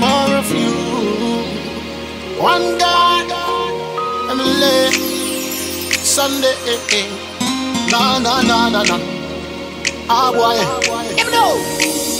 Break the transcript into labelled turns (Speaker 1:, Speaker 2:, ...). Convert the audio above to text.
Speaker 1: more of you. One God, Emily, Sunday. Na na na na na. Ah boy. me know.